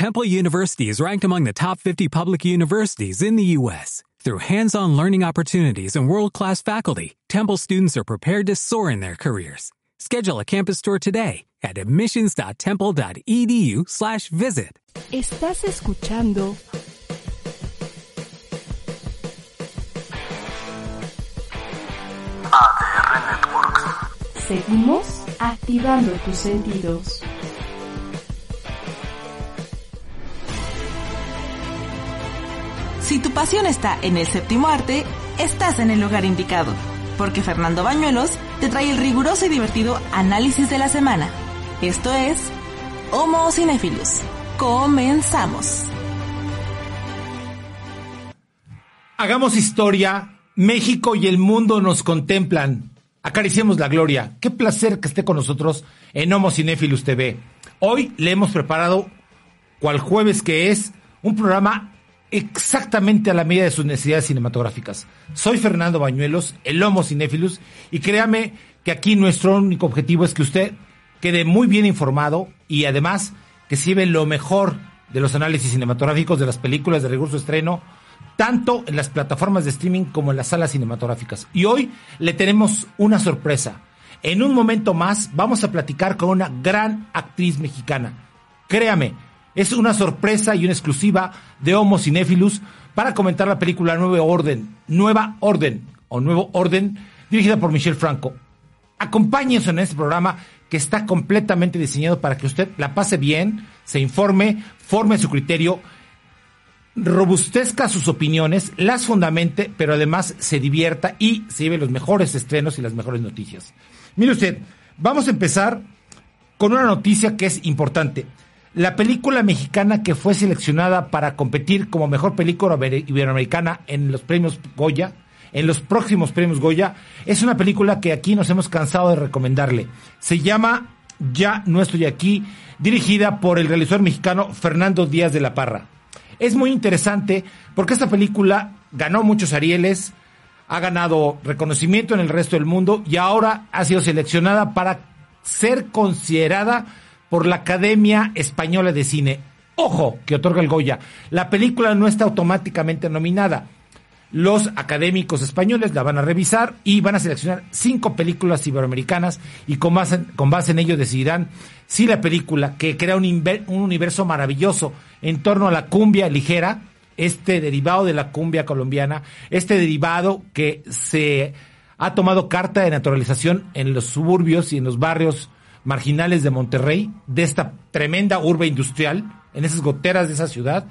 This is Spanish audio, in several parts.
Temple University is ranked among the top 50 public universities in the U.S. Through hands-on learning opportunities and world-class faculty, Temple students are prepared to soar in their careers. Schedule a campus tour today at admissions.temple.edu/visit. Estás escuchando ADR Networks. Seguimos activando tus sentidos. Si tu pasión está en el séptimo arte, estás en el lugar indicado, porque Fernando Bañuelos te trae el riguroso y divertido análisis de la semana. Esto es Homo Cinephilus. Comenzamos. Hagamos historia. México y el mundo nos contemplan. Acariciemos la gloria. Qué placer que esté con nosotros en Homo Cinephilus TV. Hoy le hemos preparado, cual jueves que es, un programa exactamente a la medida de sus necesidades cinematográficas. Soy Fernando Bañuelos, el Homo Cinephilus, y créame que aquí nuestro único objetivo es que usted quede muy bien informado y además que se lo mejor de los análisis cinematográficos de las películas de recurso estreno, tanto en las plataformas de streaming como en las salas cinematográficas. Y hoy le tenemos una sorpresa. En un momento más vamos a platicar con una gran actriz mexicana. Créame, es una sorpresa y una exclusiva de Homo Cinephilus para comentar la película Nuevo Orden, Nueva Orden o Nuevo Orden, dirigida por Michelle Franco. Acompáñenos en este programa que está completamente diseñado para que usted la pase bien, se informe, forme su criterio, robustezca sus opiniones, las fundamente, pero además se divierta y se lleve los mejores estrenos y las mejores noticias. Mire usted, vamos a empezar con una noticia que es importante. La película mexicana que fue seleccionada para competir como mejor película iberoamericana en los premios Goya, en los próximos premios Goya, es una película que aquí nos hemos cansado de recomendarle. Se llama Ya no estoy aquí, dirigida por el realizador mexicano Fernando Díaz de la Parra. Es muy interesante porque esta película ganó muchos Arieles, ha ganado reconocimiento en el resto del mundo y ahora ha sido seleccionada para ser considerada por la Academia Española de Cine. Ojo, que otorga el Goya. La película no está automáticamente nominada. Los académicos españoles la van a revisar y van a seleccionar cinco películas iberoamericanas y con base, con base en ello decidirán si la película, que crea un, un universo maravilloso en torno a la cumbia ligera, este derivado de la cumbia colombiana, este derivado que se ha tomado carta de naturalización en los suburbios y en los barrios marginales de Monterrey, de esta tremenda urbe industrial, en esas goteras de esa ciudad,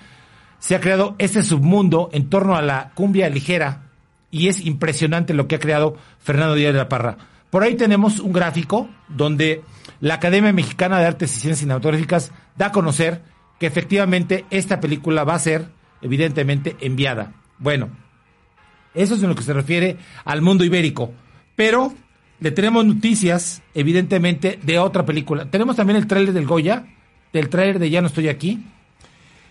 se ha creado este submundo en torno a la cumbia ligera y es impresionante lo que ha creado Fernando Díaz de la Parra. Por ahí tenemos un gráfico donde la Academia Mexicana de Artes y Ciencias Cinematográficas da a conocer que efectivamente esta película va a ser evidentemente enviada. Bueno, eso es en lo que se refiere al mundo ibérico. Pero le tenemos noticias, evidentemente, de otra película. Tenemos también el tráiler del Goya, del tráiler de Ya no estoy aquí.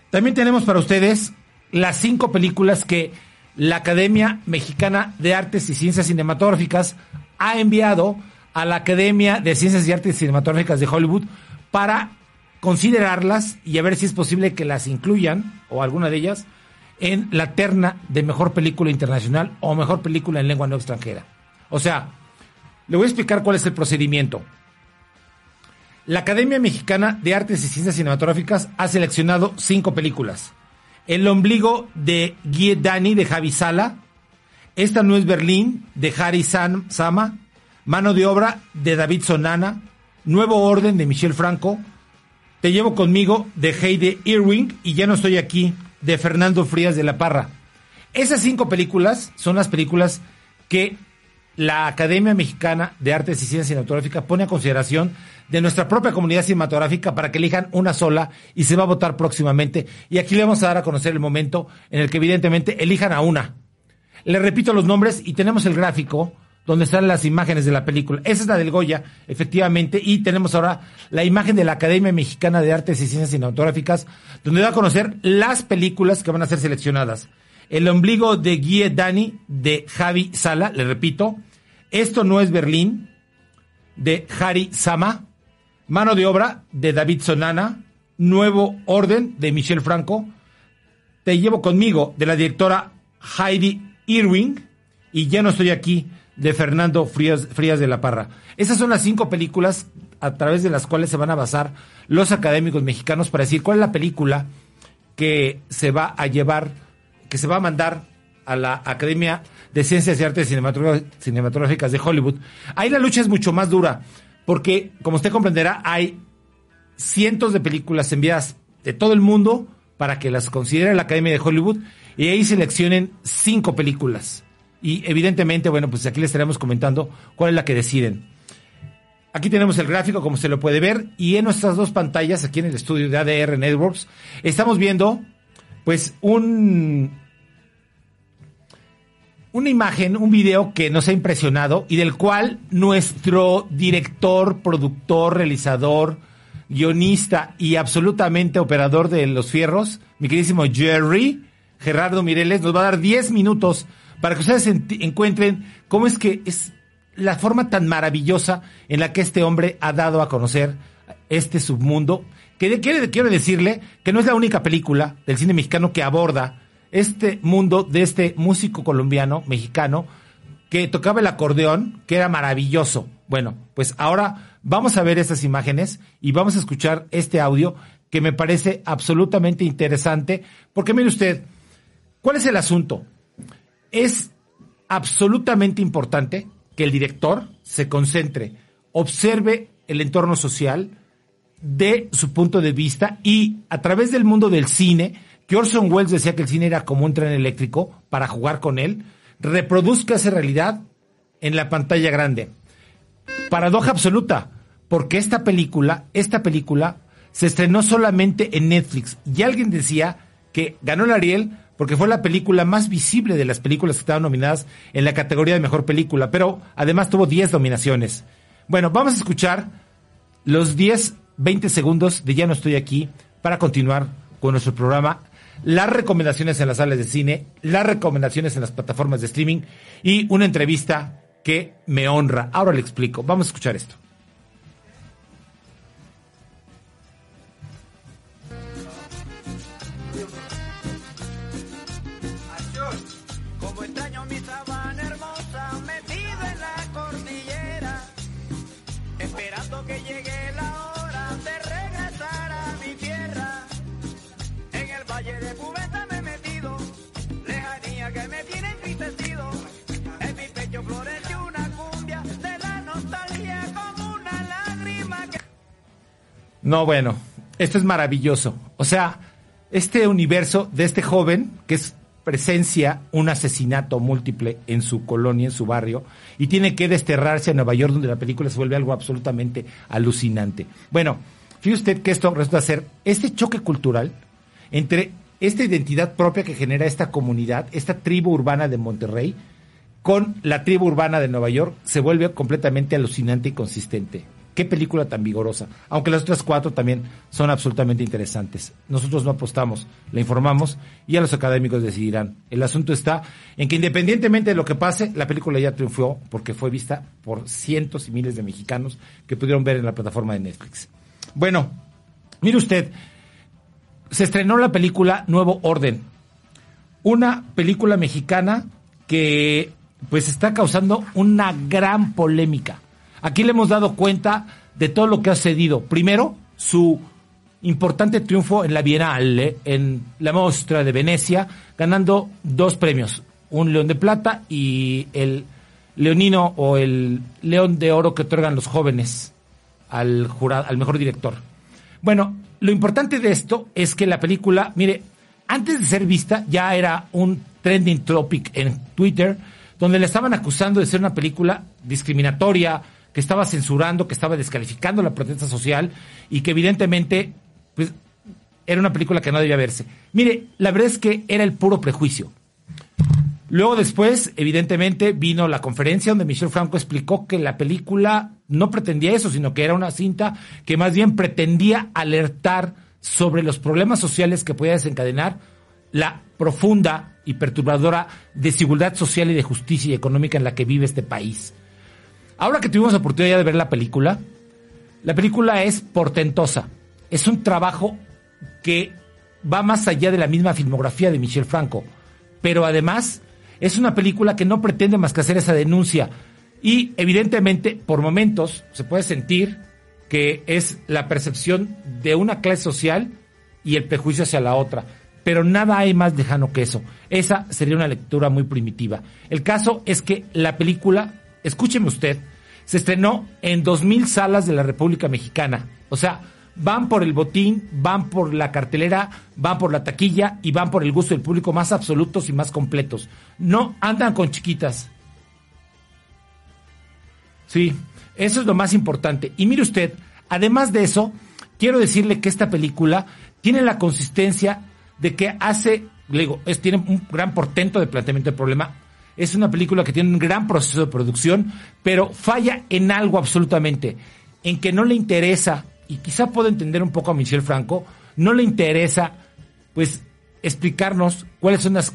También tenemos para ustedes las cinco películas que la Academia Mexicana de Artes y Ciencias Cinematográficas ha enviado a la Academia de Ciencias y Artes Cinematográficas de Hollywood para considerarlas y a ver si es posible que las incluyan, o alguna de ellas, en la terna de mejor película internacional o mejor película en lengua no extranjera. O sea, le voy a explicar cuál es el procedimiento. La Academia Mexicana de Artes y Ciencias Cinematográficas ha seleccionado cinco películas. El ombligo de Guy Dani de Javi Sala. Esta no es Berlín de Harry Sama. Mano de obra de David Sonana. Nuevo orden de Michel Franco. Te llevo conmigo de Heide Irving y Ya no estoy aquí de Fernando Frías de la Parra. Esas cinco películas son las películas que la Academia Mexicana de Artes y Ciencias Cinematográficas pone a consideración de nuestra propia comunidad cinematográfica para que elijan una sola y se va a votar próximamente. Y aquí le vamos a dar a conocer el momento en el que evidentemente elijan a una. Le repito los nombres y tenemos el gráfico donde están las imágenes de la película. Esa es la del Goya, efectivamente, y tenemos ahora la imagen de la Academia Mexicana de Artes y Ciencias Cinematográficas, donde va a conocer las películas que van a ser seleccionadas. El ombligo de Guy Dani de Javi Sala, le repito, esto no es Berlín, de Harry Sama. Mano de obra de David Sonana. Nuevo Orden de Michel Franco. Te llevo conmigo de la directora Heidi Irving y Ya no estoy aquí de Fernando Frías, Frías de la Parra. Esas son las cinco películas a través de las cuales se van a basar los académicos mexicanos para decir cuál es la película que se va a llevar, que se va a mandar a la Academia de Ciencias y Artes Cinematográficas de Hollywood. Ahí la lucha es mucho más dura, porque como usted comprenderá, hay cientos de películas enviadas de todo el mundo para que las considere la Academia de Hollywood y ahí seleccionen cinco películas. Y evidentemente, bueno, pues aquí les estaremos comentando cuál es la que deciden. Aquí tenemos el gráfico, como se lo puede ver, y en nuestras dos pantallas, aquí en el estudio de ADR Networks, estamos viendo, pues, un, una imagen, un video que nos ha impresionado y del cual nuestro director, productor, realizador, guionista y absolutamente operador de los fierros, mi queridísimo Jerry, Gerardo Mireles, nos va a dar 10 minutos para que ustedes encuentren cómo es que es la forma tan maravillosa en la que este hombre ha dado a conocer este submundo, que quiero decirle que no es la única película del cine mexicano que aborda este mundo de este músico colombiano, mexicano, que tocaba el acordeón, que era maravilloso. Bueno, pues ahora vamos a ver estas imágenes y vamos a escuchar este audio que me parece absolutamente interesante, porque mire usted, ¿cuál es el asunto? Es absolutamente importante que el director se concentre, observe el entorno social de su punto de vista y a través del mundo del cine, que Orson Welles decía que el cine era como un tren eléctrico para jugar con él, reproduzca esa realidad en la pantalla grande. Paradoja absoluta, porque esta película, esta película se estrenó solamente en Netflix y alguien decía que ganó el Ariel porque fue la película más visible de las películas que estaban nominadas en la categoría de mejor película, pero además tuvo 10 nominaciones. Bueno, vamos a escuchar los 10, 20 segundos de Ya no estoy aquí para continuar con nuestro programa, las recomendaciones en las salas de cine, las recomendaciones en las plataformas de streaming y una entrevista que me honra. Ahora le explico. Vamos a escuchar esto. No, bueno, esto es maravilloso. O sea, este universo de este joven que es presencia un asesinato múltiple en su colonia, en su barrio, y tiene que desterrarse a Nueva York, donde la película se vuelve algo absolutamente alucinante. Bueno, fíjese usted que esto resulta ser este choque cultural entre esta identidad propia que genera esta comunidad, esta tribu urbana de Monterrey, con la tribu urbana de Nueva York, se vuelve completamente alucinante y consistente. Qué película tan vigorosa. Aunque las otras cuatro también son absolutamente interesantes. Nosotros no apostamos, la informamos y a los académicos decidirán. El asunto está en que independientemente de lo que pase, la película ya triunfó porque fue vista por cientos y miles de mexicanos que pudieron ver en la plataforma de Netflix. Bueno, mire usted, se estrenó la película Nuevo Orden. Una película mexicana que pues está causando una gran polémica Aquí le hemos dado cuenta de todo lo que ha cedido. Primero, su importante triunfo en la Bienal, en la Mostra de Venecia, ganando dos premios, un León de Plata y el Leonino o el León de Oro que otorgan los jóvenes al jurado, al mejor director. Bueno, lo importante de esto es que la película, mire, antes de ser vista ya era un trending topic en Twitter, donde le estaban acusando de ser una película discriminatoria, que estaba censurando, que estaba descalificando la protesta social y que evidentemente pues, era una película que no debía verse. Mire, la verdad es que era el puro prejuicio. Luego después, evidentemente, vino la conferencia donde Michel Franco explicó que la película no pretendía eso, sino que era una cinta que más bien pretendía alertar sobre los problemas sociales que podía desencadenar la profunda y perturbadora desigualdad social y de justicia y económica en la que vive este país. Ahora que tuvimos la oportunidad de ver la película, la película es portentosa. Es un trabajo que va más allá de la misma filmografía de Michel Franco. Pero además es una película que no pretende más que hacer esa denuncia. Y evidentemente, por momentos, se puede sentir que es la percepción de una clase social y el prejuicio hacia la otra. Pero nada hay más lejano que eso. Esa sería una lectura muy primitiva. El caso es que la película, escúcheme usted, se estrenó en 2.000 salas de la República Mexicana. O sea, van por el botín, van por la cartelera, van por la taquilla y van por el gusto del público más absolutos y más completos. No andan con chiquitas. Sí, eso es lo más importante. Y mire usted, además de eso, quiero decirle que esta película tiene la consistencia de que hace, le digo, es, tiene un gran portento de planteamiento del problema. Es una película que tiene un gran proceso de producción, pero falla en algo absolutamente, en que no le interesa y quizá puedo entender un poco a Michel Franco, no le interesa, pues, explicarnos cuáles son las,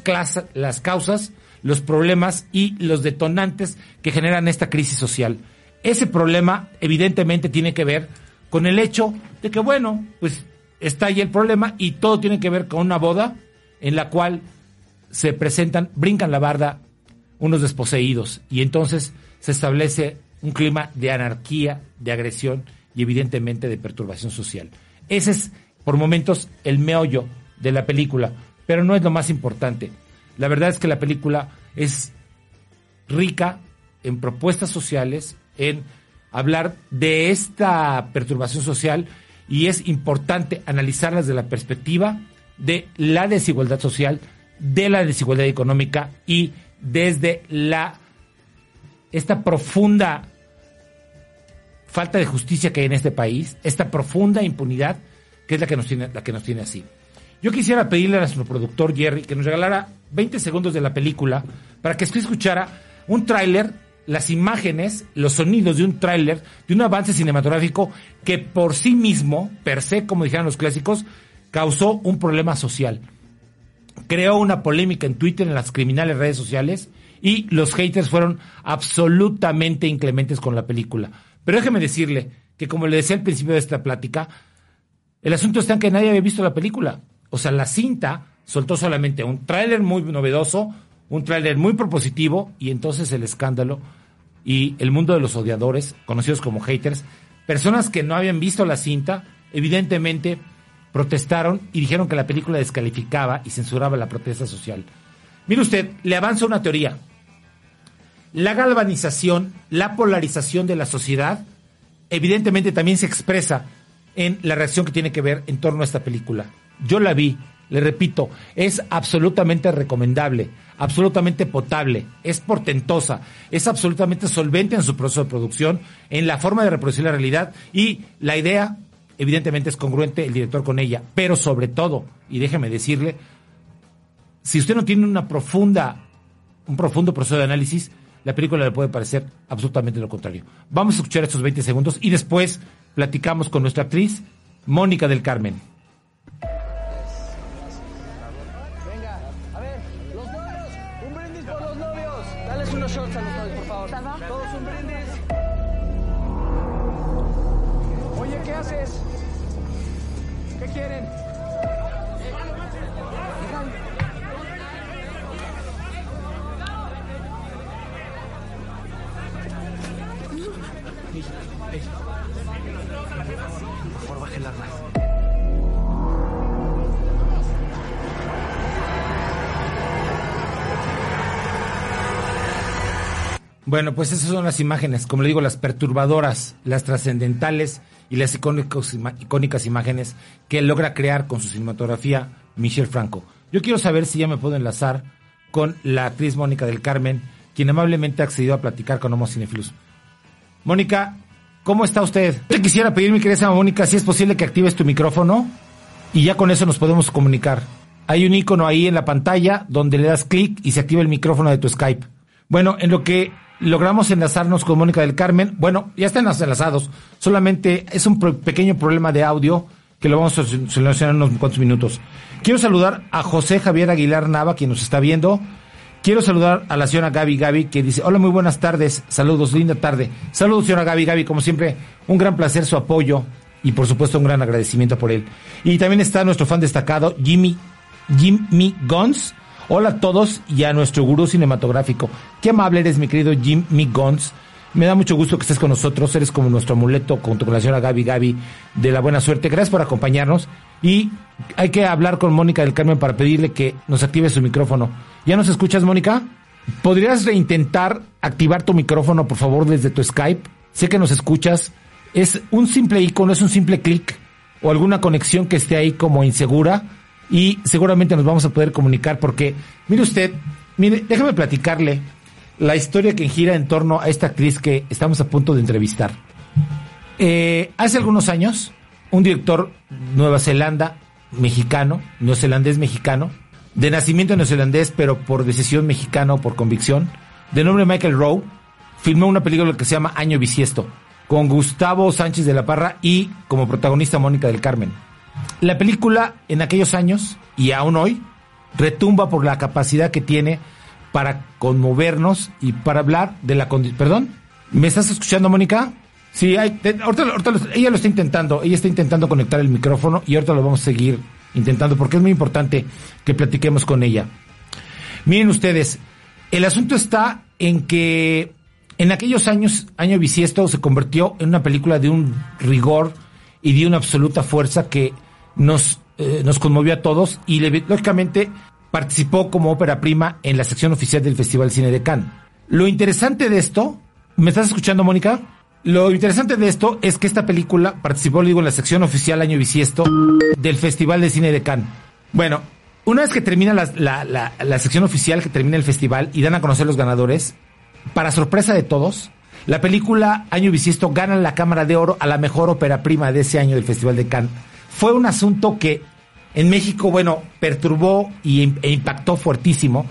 las causas, los problemas y los detonantes que generan esta crisis social. Ese problema, evidentemente, tiene que ver con el hecho de que, bueno, pues está ahí el problema y todo tiene que ver con una boda en la cual se presentan, brincan la barda unos desposeídos y entonces se establece un clima de anarquía, de agresión y evidentemente de perturbación social. Ese es, por momentos, el meollo de la película, pero no es lo más importante. La verdad es que la película es rica en propuestas sociales, en hablar de esta perturbación social y es importante analizarlas desde la perspectiva de la desigualdad social, de la desigualdad económica y desde la esta profunda falta de justicia que hay en este país, esta profunda impunidad que es la que nos tiene, la que nos tiene así. Yo quisiera pedirle a nuestro productor Jerry que nos regalara 20 segundos de la película para que escuchara un tráiler, las imágenes, los sonidos de un tráiler, de un avance cinematográfico que por sí mismo, per se, como dijeron los clásicos, causó un problema social. Creó una polémica en Twitter, en las criminales redes sociales, y los haters fueron absolutamente inclementes con la película. Pero déjeme decirle que, como le decía al principio de esta plática, el asunto está en que nadie había visto la película. O sea, la cinta soltó solamente un tráiler muy novedoso, un tráiler muy propositivo, y entonces el escándalo y el mundo de los odiadores, conocidos como haters, personas que no habían visto la cinta, evidentemente protestaron y dijeron que la película descalificaba y censuraba la protesta social. Mire usted, le avanza una teoría la galvanización, la polarización de la sociedad, evidentemente también se expresa en la reacción que tiene que ver en torno a esta película. Yo la vi, le repito, es absolutamente recomendable, absolutamente potable, es portentosa, es absolutamente solvente en su proceso de producción, en la forma de reproducir la realidad y la idea, evidentemente es congruente el director con ella, pero sobre todo, y déjeme decirle, si usted no tiene una profunda, un profundo proceso de análisis, la película le puede parecer absolutamente lo contrario. Vamos a escuchar estos 20 segundos y después platicamos con nuestra actriz, Mónica del Carmen. Pues esas son las imágenes, como le digo, las perturbadoras, las trascendentales y las icónicas imágenes que logra crear con su cinematografía Michel Franco. Yo quiero saber si ya me puedo enlazar con la actriz Mónica del Carmen, quien amablemente ha accedido a platicar con Homo Cinefilus. Mónica, ¿cómo está usted? Te quisiera pedir, mi querida Mónica, si es posible que actives tu micrófono y ya con eso nos podemos comunicar. Hay un icono ahí en la pantalla donde le das clic y se activa el micrófono de tu Skype. Bueno, en lo que logramos enlazarnos con Mónica del Carmen. Bueno, ya están enlazados. Solamente es un pequeño problema de audio que lo vamos a solucionar en unos cuantos minutos. Quiero saludar a José Javier Aguilar Nava, quien nos está viendo. Quiero saludar a la señora Gaby Gaby, que dice, hola, muy buenas tardes, saludos, linda tarde. Saludos, señora Gaby Gaby, como siempre, un gran placer su apoyo y por supuesto un gran agradecimiento por él. Y también está nuestro fan destacado, Jimmy, Jimmy Guns. Hola a todos y a nuestro gurú cinematográfico. Qué amable eres, mi querido Jimmy Guns. Me da mucho gusto que estés con nosotros. Eres como nuestro amuleto junto con la señora Gaby Gaby de la buena suerte. Gracias por acompañarnos. Y hay que hablar con Mónica del Carmen para pedirle que nos active su micrófono. ¿Ya nos escuchas, Mónica? ¿Podrías reintentar activar tu micrófono, por favor, desde tu Skype? Sé que nos escuchas. Es un simple icono, es un simple clic o alguna conexión que esté ahí como insegura y seguramente nos vamos a poder comunicar porque, mire usted, mire, déjame platicarle la historia que gira en torno a esta actriz que estamos a punto de entrevistar. Eh, hace algunos años, un director Nueva Zelanda, mexicano, neozelandés mexicano, de nacimiento neozelandés, pero por decisión mexicana o por convicción, de nombre Michael Rowe, filmó una película que se llama Año Bisiesto, con Gustavo Sánchez de la Parra y como protagonista Mónica del Carmen. La película en aquellos años y aún hoy retumba por la capacidad que tiene para conmovernos y para hablar de la condición. ¿Perdón? ¿Me estás escuchando, Mónica? Sí, hay, ahorita, ahorita ella lo está intentando, ella está intentando conectar el micrófono y ahorita lo vamos a seguir intentando porque es muy importante que platiquemos con ella. Miren ustedes, el asunto está en que en aquellos años, año bisiesto, se convirtió en una película de un rigor y de una absoluta fuerza que nos, eh, nos conmovió a todos y lógicamente participó como ópera prima en la sección oficial del Festival Cine de Cannes. Lo interesante de esto, ¿me estás escuchando, Mónica? Lo interesante de esto es que esta película participó, digo, en la sección oficial año bisiesto del Festival de Cine de Cannes. Bueno, una vez que termina la, la, la, sección oficial, que termina el festival y dan a conocer los ganadores, para sorpresa de todos, la película Año Bisiesto gana la Cámara de Oro a la mejor ópera prima de ese año del Festival de Cannes. Fue un asunto que en México, bueno, perturbó y, e impactó fuertísimo,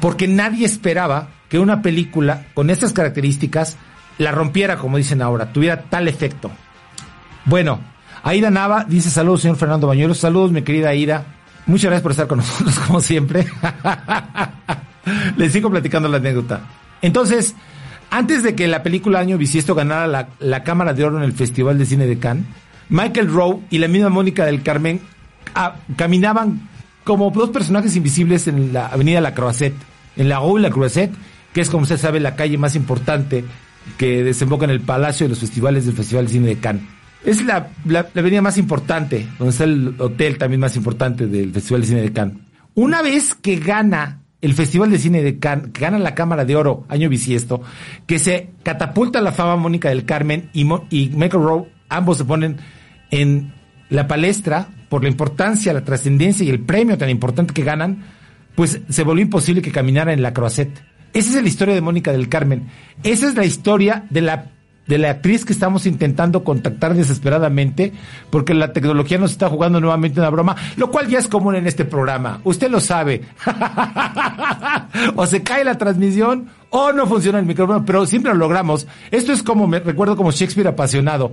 porque nadie esperaba que una película con estas características la rompiera, como dicen ahora, tuviera tal efecto. Bueno, Aida Nava dice saludos, señor Fernando Bañuelos. Saludos, mi querida Aida. Muchas gracias por estar con nosotros, como siempre. Les sigo platicando la anécdota. Entonces, antes de que la película Año Bisiesto ganara la, la Cámara de Oro en el Festival de Cine de Cannes, Michael Rowe y la misma Mónica del Carmen ah, caminaban como dos personajes invisibles en la avenida La Croisette, en la Rue La Croisette, que es como usted sabe la calle más importante que desemboca en el Palacio de los Festivales del Festival de Cine de Cannes. Es la, avenida más importante, donde está el hotel también más importante del Festival de Cine de Cannes. Una vez que gana el Festival de Cine de Cannes, que gana la Cámara de Oro año bisiesto, que se catapulta la fama Mónica del Carmen y Michael Rowe, ambos se ponen en la palestra por la importancia, la trascendencia y el premio tan importante que ganan, pues se volvió imposible que caminara en la Croisette. Esa es la historia de Mónica del Carmen. Esa es la historia de la de la actriz que estamos intentando contactar desesperadamente porque la tecnología nos está jugando nuevamente una broma, lo cual ya es común en este programa. Usted lo sabe. o se cae la transmisión o no funciona el micrófono, pero siempre lo logramos. Esto es como, me recuerdo como Shakespeare apasionado.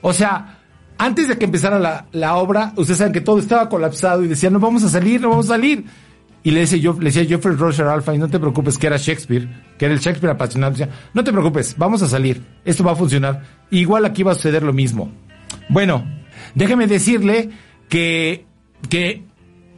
O sea, antes de que empezara la, la obra, ustedes saben que todo estaba colapsado y decían, no vamos a salir, no vamos a salir. Y le, decía yo, le decía Geoffrey Roger y no te preocupes, que era Shakespeare, que era el Shakespeare apasionado. Decía, no te preocupes, vamos a salir, esto va a funcionar. Igual aquí va a suceder lo mismo. Bueno, déjeme decirle que, que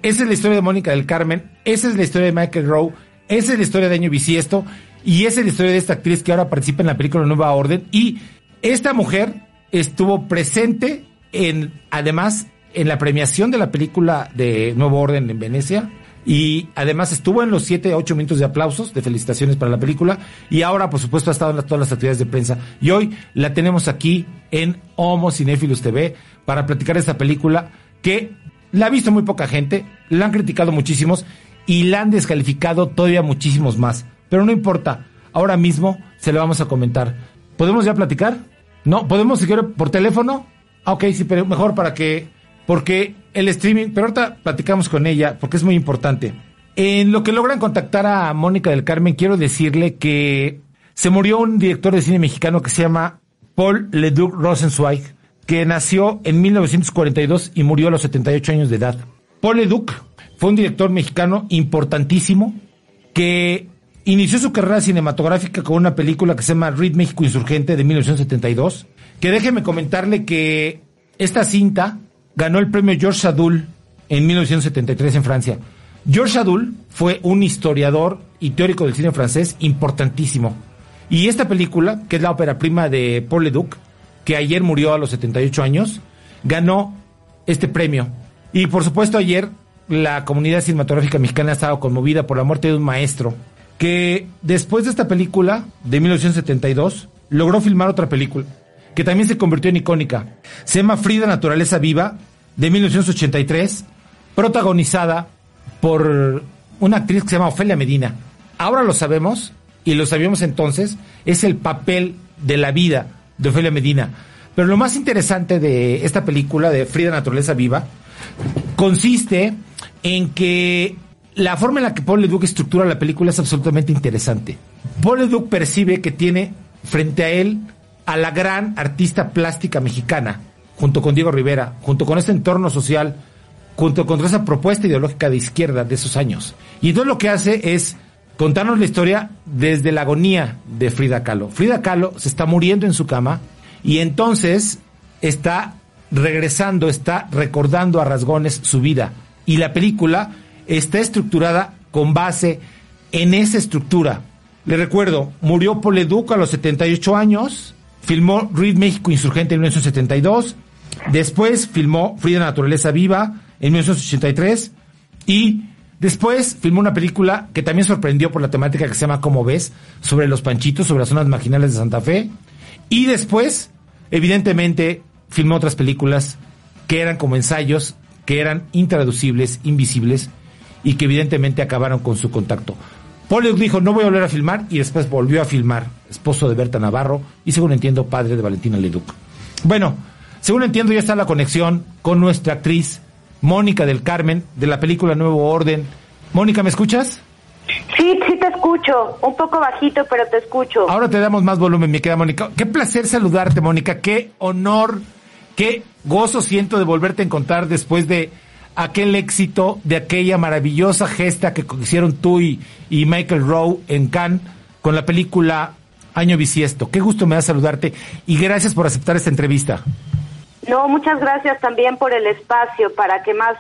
esa es la historia de Mónica del Carmen, esa es la historia de Michael Rowe, esa es la historia de Año Bisiesto, y esa es la historia de esta actriz que ahora participa en la película Nueva Orden. Y esta mujer estuvo presente en, además, en la premiación de la película de Nuevo Orden en Venecia y además estuvo en los 7, 8 minutos de aplausos, de felicitaciones para la película. Y ahora, por supuesto, ha estado en todas las actividades de prensa. Y hoy la tenemos aquí en Homo Cinéfilos TV para platicar esta película que la ha visto muy poca gente, la han criticado muchísimos y la han descalificado todavía muchísimos más. Pero no importa, ahora mismo se lo vamos a comentar. ¿Podemos ya platicar? ¿No? ¿Podemos seguir por teléfono? Ah, ok, sí, pero mejor para que porque el streaming, pero ahorita platicamos con ella, porque es muy importante. En lo que logran contactar a Mónica del Carmen, quiero decirle que se murió un director de cine mexicano que se llama Paul Leduc Rosenzweig, que nació en 1942 y murió a los 78 años de edad. Paul Leduc fue un director mexicano importantísimo que inició su carrera cinematográfica con una película que se llama Read México Insurgente de 1972, que déjeme comentarle que esta cinta ganó el premio Georges Sadoul en 1973 en Francia. Georges Sadoul fue un historiador y teórico del cine francés importantísimo. Y esta película, que es la ópera prima de Paul Leduc, que ayer murió a los 78 años, ganó este premio. Y por supuesto ayer la comunidad cinematográfica mexicana ha estado conmovida por la muerte de un maestro que después de esta película de 1972 logró filmar otra película que también se convirtió en icónica. Se llama Frida Naturaleza Viva de 1983, protagonizada por una actriz que se llama Ofelia Medina. Ahora lo sabemos y lo sabíamos entonces, es el papel de la vida de Ofelia Medina. Pero lo más interesante de esta película de Frida Naturaleza Viva consiste en que la forma en la que Paul Leduc estructura la película es absolutamente interesante. Paul Leduc percibe que tiene frente a él a la gran artista plástica mexicana, junto con Diego Rivera, junto con ese entorno social, junto con esa propuesta ideológica de izquierda de esos años. Y entonces lo que hace es contarnos la historia desde la agonía de Frida Kahlo. Frida Kahlo se está muriendo en su cama y entonces está regresando, está recordando a rasgones su vida. Y la película está estructurada con base en esa estructura. Le recuerdo, murió Poleduc a los 78 años, filmó Reed México Insurgente en 1972, después filmó Frida Naturaleza Viva en 1983 y después filmó una película que también sorprendió por la temática que se llama Como ves, sobre los panchitos, sobre las zonas marginales de Santa Fe. Y después, evidentemente, filmó otras películas que eran como ensayos, que eran intraducibles, invisibles y que evidentemente acabaron con su contacto. Paul dijo, no voy a volver a filmar y después volvió a filmar, esposo de Berta Navarro y según entiendo, padre de Valentina Leduc. Bueno, según entiendo ya está la conexión con nuestra actriz Mónica del Carmen de la película Nuevo Orden. Mónica, ¿me escuchas? Sí, sí te escucho, un poco bajito, pero te escucho. Ahora te damos más volumen, mi querida Mónica. Qué placer saludarte, Mónica. Qué honor, qué gozo siento de volverte a encontrar después de aquel éxito, de aquella maravillosa gesta que hicieron tú y, Michael Rowe en Cannes con la película Año Bisiesto. Qué gusto me da saludarte y gracias por aceptar esta entrevista. No, muchas gracias también por el espacio para que más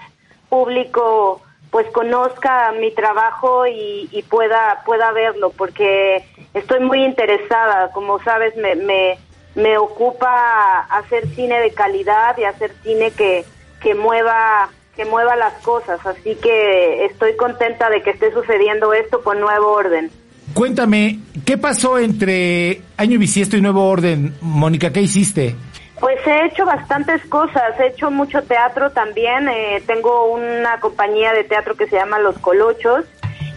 público pues conozca mi trabajo y, y, pueda pueda verlo porque estoy muy interesada como sabes me, me, me ocupa hacer cine de calidad y hacer cine que, que mueva que mueva las cosas así que estoy contenta de que esté sucediendo esto con nuevo orden. Cuéntame qué pasó entre año bisiesto y nuevo orden Mónica qué hiciste pues he hecho bastantes cosas, he hecho mucho teatro también, eh, tengo una compañía de teatro que se llama Los Colochos,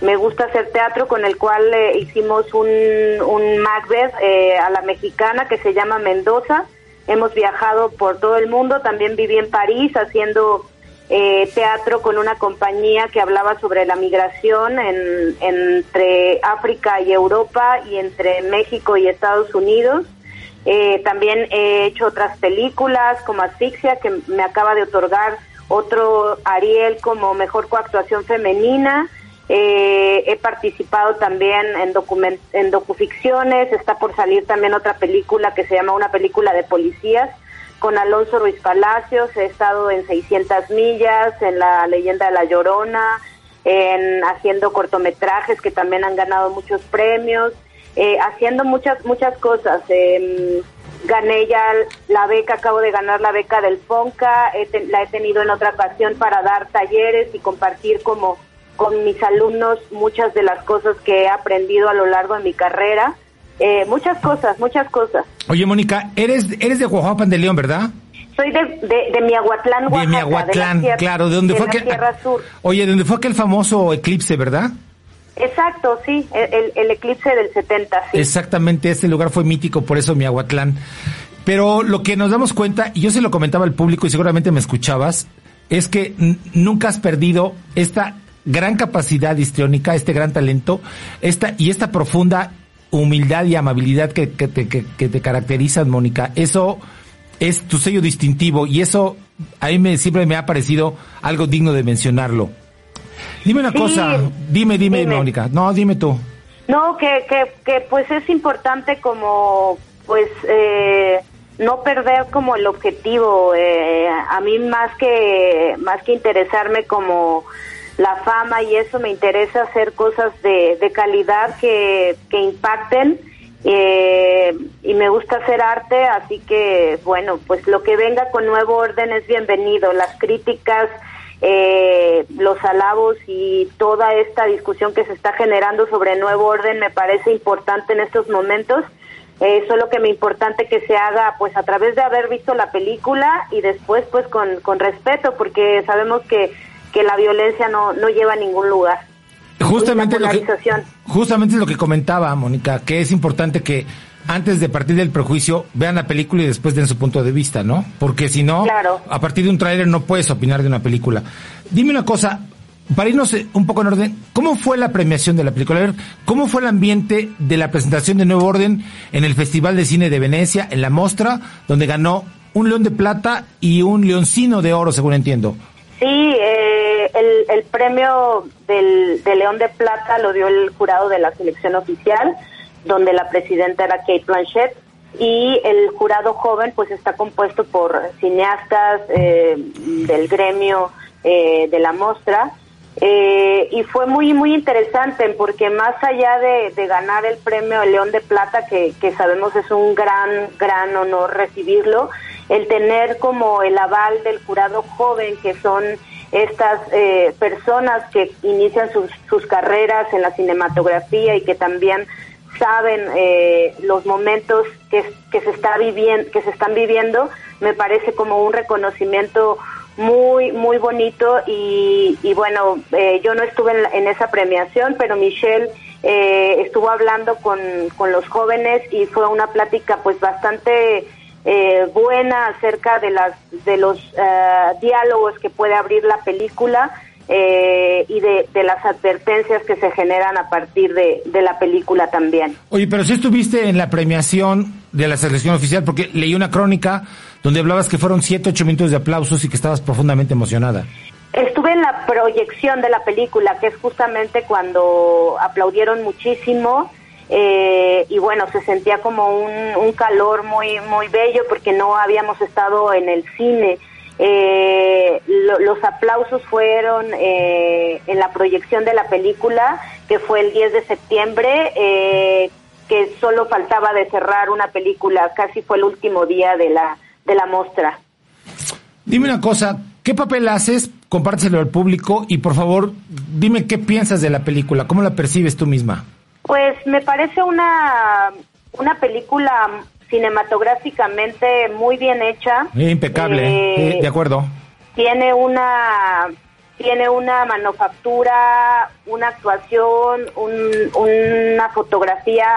me gusta hacer teatro con el cual eh, hicimos un, un Macbeth eh, a la mexicana que se llama Mendoza, hemos viajado por todo el mundo, también viví en París haciendo eh, teatro con una compañía que hablaba sobre la migración en, entre África y Europa y entre México y Estados Unidos. Eh, también he hecho otras películas como Asfixia, que me acaba de otorgar otro Ariel como mejor coactuación femenina. Eh, he participado también en, en docuficciones. Está por salir también otra película que se llama Una película de policías con Alonso Ruiz Palacios. He estado en 600 millas, en La leyenda de la Llorona, en haciendo cortometrajes que también han ganado muchos premios eh, haciendo muchas muchas cosas. Eh, gané ya la beca, acabo de ganar la beca del FONCA, la he tenido en otra ocasión para dar talleres y compartir como con mis alumnos muchas de las cosas que he aprendido a lo largo de mi carrera. Eh, muchas cosas, muchas cosas. Oye, Mónica, eres, eres de Oaxaca de León, ¿verdad? Soy de, de, de Miahuatlán, Oaxaca. De Miahuatlán, de claro. ¿De dónde de fue aquel, Sur. Oye, ¿de dónde fue aquel famoso eclipse, verdad? Exacto, sí, el, el eclipse del 70, sí. Exactamente, este lugar fue mítico, por eso Miahuatlán. Pero lo que nos damos cuenta, y yo se lo comentaba al público y seguramente me escuchabas, es que nunca has perdido esta gran capacidad histriónica, este gran talento, esta y esta profunda humildad y amabilidad que, que, te, que, que te caracterizan, Mónica. Eso es tu sello distintivo y eso a mí me, siempre me ha parecido algo digno de mencionarlo. Dime una Sí, cosa, dime, dime, dime. Mónica. No, dime tú. No, que, que, que pues es importante como pues eh, no perder como el objetivo. Eh, a mí más que más que interesarme como la fama y eso me interesa hacer cosas de, de calidad que, que impacten eh, y me gusta hacer arte, así que bueno, pues lo que venga con nuevo orden es bienvenido. Las críticas, eh, los alabos y toda esta discusión que se está generando sobre nuevo orden me parece importante en estos momentos. Eh, solo que me importante que se haga pues a través de haber visto la película y después pues con, con respeto porque sabemos que, que la violencia no, no lleva a ningún lugar. Justamente lo, que, justamente es lo que comentaba Mónica, que es importante que antes de partir del prejuicio vean la película y después den su punto de vista, ¿no? Porque si no, Claro. a partir de un tráiler no puedes opinar de una película. Dime una cosa, para irnos eh, un poco en orden, ¿cómo fue la premiación de la película? A ver, ¿cómo fue el ambiente de la presentación de Nuevo Orden en el Festival de Cine de Venecia, en la Mostra, donde ganó un león de plata y un leoncino de oro, según entiendo? Sí, eh, el, el premio del, de León de Plata lo dio el jurado de la selección oficial, donde la presidenta era Kate Blanchett, y el jurado joven pues está compuesto por cineastas eh, del gremio eh, de la mostra, eh, y fue muy muy interesante porque más allá de, ganar el premio León de Plata, que, que sabemos es un gran, gran honor recibirlo, el tener como el aval del jurado joven, que son estas eh, personas que inician sus, sus carreras en la cinematografía y que también saben eh, los momentos que, que se está viviendo que se están viviendo me parece como un reconocimiento muy muy bonito y, y bueno eh, yo no estuve en, la- en esa premiación pero Michelle eh, estuvo hablando con, con los jóvenes y fue una plática pues bastante eh, buena acerca de las de los eh, diálogos que puede abrir la película eh, y de, de las advertencias que se generan a partir de, de la película también. Oye, pero si estuviste en la premiación de la selección oficial, porque leí una crónica donde hablabas que fueron siete, ocho minutos de aplausos y que estabas profundamente emocionada. Estuve en la proyección de la película, que es justamente cuando aplaudieron muchísimo eh, y bueno, se sentía como un, un calor muy muy bello porque no habíamos estado en el cine. Eh, lo- los aplausos fueron eh, en la proyección de la película, que fue el 10 de septiembre, eh, que solo faltaba de cerrar una película, casi fue el último día de la, de la muestra. Dime una cosa, ¿qué papel haces? Compárteselo al público y por favor, dime qué piensas de la película, cómo la percibes tú misma. Pues me parece una, una película cinematográficamente muy bien hecha. Impecable, Eh, eh, de acuerdo. tiene una tiene una manufactura, una actuación, un- una fotografía,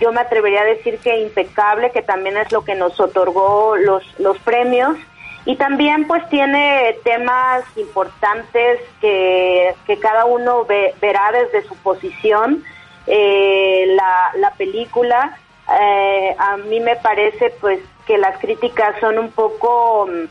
yo me atrevería a decir que impecable, que también es lo que nos otorgó los, los premios. Y también pues tiene temas importantes que, que cada uno ve- verá desde su posición. Eh, la, la película, eh, a mí me parece pues que las críticas son un poco mm,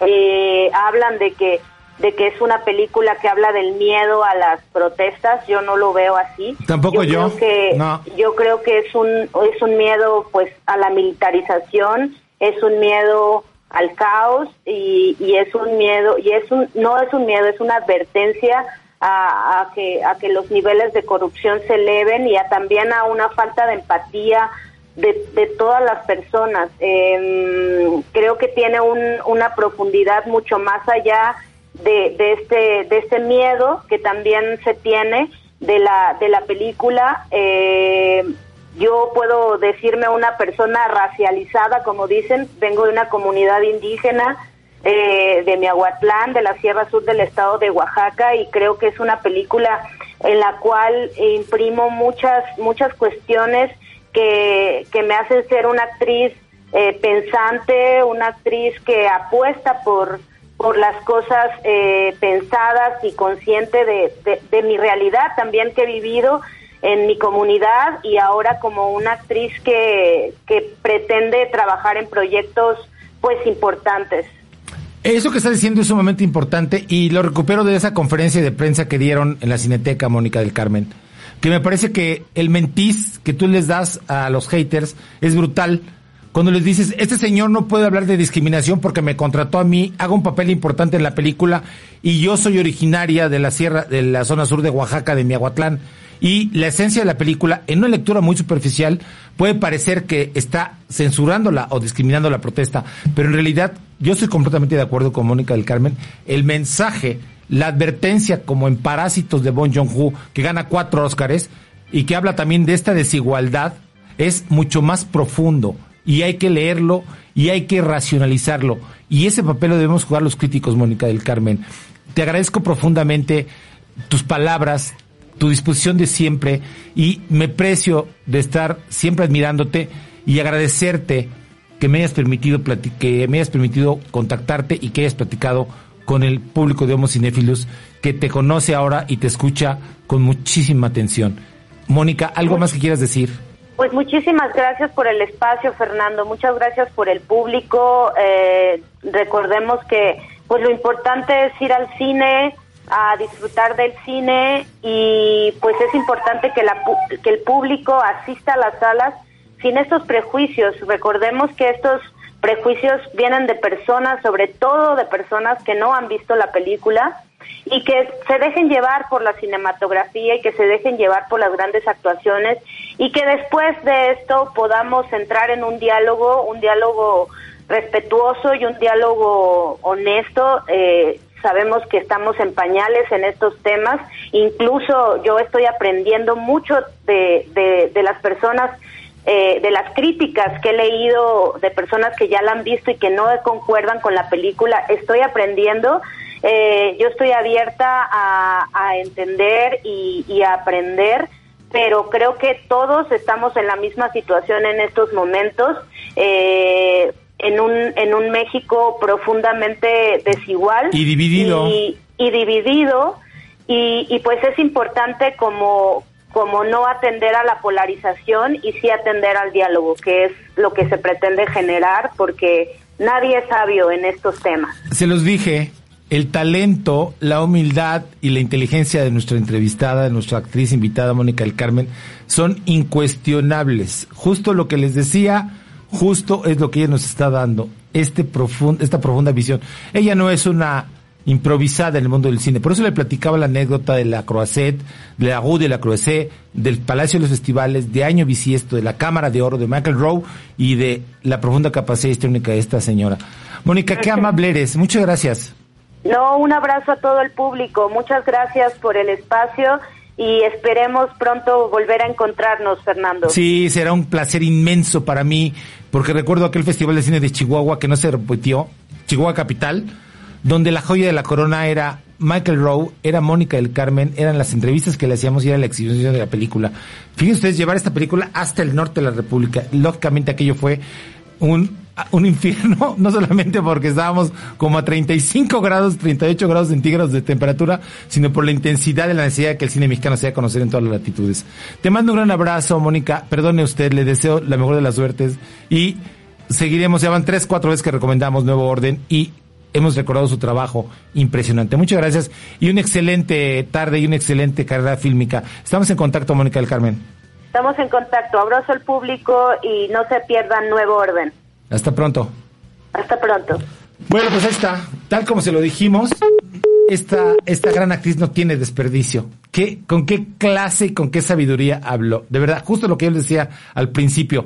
eh, hablan de que de que es una película que habla del miedo a las protestas. Yo no lo veo así. Tampoco yo, creo que no. yo creo que es un es un miedo pues a la militarización. Es un miedo al caos y, y es un miedo y es un no es un miedo es una advertencia a, a que a que los niveles de corrupción se eleven y a también a una falta de empatía de, de todas las personas. Eh, creo que tiene un, una profundidad mucho más allá de, de este de este miedo que también se tiene de la de la película. Eh, yo puedo decirme una persona racializada, como dicen, vengo de una comunidad indígena eh, de Miahuatlán, de la Sierra Sur del estado de Oaxaca, y creo que es una película en la cual imprimo muchas muchas cuestiones que, que me hacen ser una actriz eh, pensante, una actriz que apuesta por por las cosas eh, pensadas y consciente de, de, de mi realidad también que he vivido en mi comunidad y ahora como una actriz que, que pretende trabajar en proyectos pues importantes. Eso que estás diciendo es sumamente importante y lo recupero de esa conferencia de prensa que dieron en la Cineteca Mónica del Carmen, que me parece que el mentiz que tú les das a los haters es brutal cuando les dices, este señor no puede hablar de discriminación porque me contrató a mí, hago un papel importante en la película y yo soy originaria de la sierra, de la zona sur de Oaxaca, de Miahuatlán. Y la esencia de la película, en una lectura muy superficial, puede parecer que está censurándola o discriminando la protesta, pero en realidad yo estoy completamente de acuerdo con Mónica del Carmen. El mensaje, la advertencia, como en Parásitos de Bon Joon-ho, que gana cuatro Óscares y que habla también de esta desigualdad, es mucho más profundo y hay que leerlo y hay que racionalizarlo. Y ese papel lo debemos jugar los críticos, Mónica del Carmen. Te agradezco profundamente tus palabras, tu disposición de siempre y me precio de estar siempre admirándote y agradecerte que me hayas permitido que me hayas permitido contactarte y que hayas platicado con el público de Homo Cinéfilos que te conoce ahora y te escucha con muchísima atención. Mónica, ¿algo más que quieras decir? Pues muchísimas gracias por el espacio, Fernando. Muchas gracias por el público. Eh, recordemos que pues lo importante es ir al cine, a disfrutar del cine y pues es importante que, la, que el público asista a las salas sin estos prejuicios. Recordemos que estos prejuicios vienen de personas, sobre todo de personas que no han visto la película y que se dejen llevar por la cinematografía y que se dejen llevar por las grandes actuaciones y que después de esto podamos entrar en un diálogo, un diálogo respetuoso y un diálogo honesto eh, sabemos que estamos en pañales en estos temas, incluso yo estoy aprendiendo mucho de, de, las personas, eh, de las críticas que he leído de personas que ya la han visto y que no concuerdan con la película, estoy aprendiendo. Eh, yo estoy abierta a, a entender y, y, a aprender, pero creo que todos estamos en la misma situación en estos momentos. Eh, en un, en un México profundamente desigual. Y dividido. Y, dividido. Y, y, pues es importante como, como no atender a la polarización y sí atender al diálogo, que es lo que se pretende generar, porque nadie es sabio en estos temas. Se los dije, el talento, la humildad y la inteligencia de nuestra entrevistada, de nuestra actriz invitada, Mónica del Carmen, son incuestionables. Justo lo que les decía justo es lo que ella nos está dando, este profundo, esta profunda visión. Ella no es una improvisada en el mundo del cine. Por eso le platicaba la anécdota de la Croisette, de la Rue de la Croisette, del Palacio de los Festivales, de Año Bisiesto, de la Cámara de Oro, de Michael Rowe y de la profunda capacidad histórica de esta señora. Mónica, qué amable eres. Muchas gracias. No, un abrazo a todo el público. Muchas gracias por el espacio y esperemos pronto volver a encontrarnos, Fernando. Sí, será un placer inmenso para mí, porque recuerdo aquel Festival de Cine de Chihuahua que no se repitió, Chihuahua Capital, donde la joya de la corona era Michael Rowe, era Mónica del Carmen, eran las entrevistas que le hacíamos y era la exhibición de la película. Fíjense ustedes, llevar esta película hasta el norte de la República. Lógicamente aquello fue un, un infierno, no solamente porque estábamos como a 35 grados, 38 grados centígrados de temperatura, sino por la intensidad de la necesidad de que el cine mexicano se a conocer en todas las latitudes. Te mando un gran abrazo, Mónica. Perdone usted, le deseo la mejor de las suertes y seguiremos. Ya van tres, cuatro veces que recomendamos Nuevo Orden y hemos recordado su trabajo impresionante. Muchas gracias y una excelente tarde y una excelente carrera fílmica. Estamos en contacto, Mónica del Carmen. Estamos en contacto. Abrazo al público y no se pierdan Nuevo Orden. Hasta pronto. Hasta pronto. Bueno, pues ahí está. Tal como se lo dijimos, esta, esta gran actriz no tiene desperdicio. ¿Qué, ¿Con qué clase y con qué sabiduría habló? De verdad, justo lo que yo les decía al principio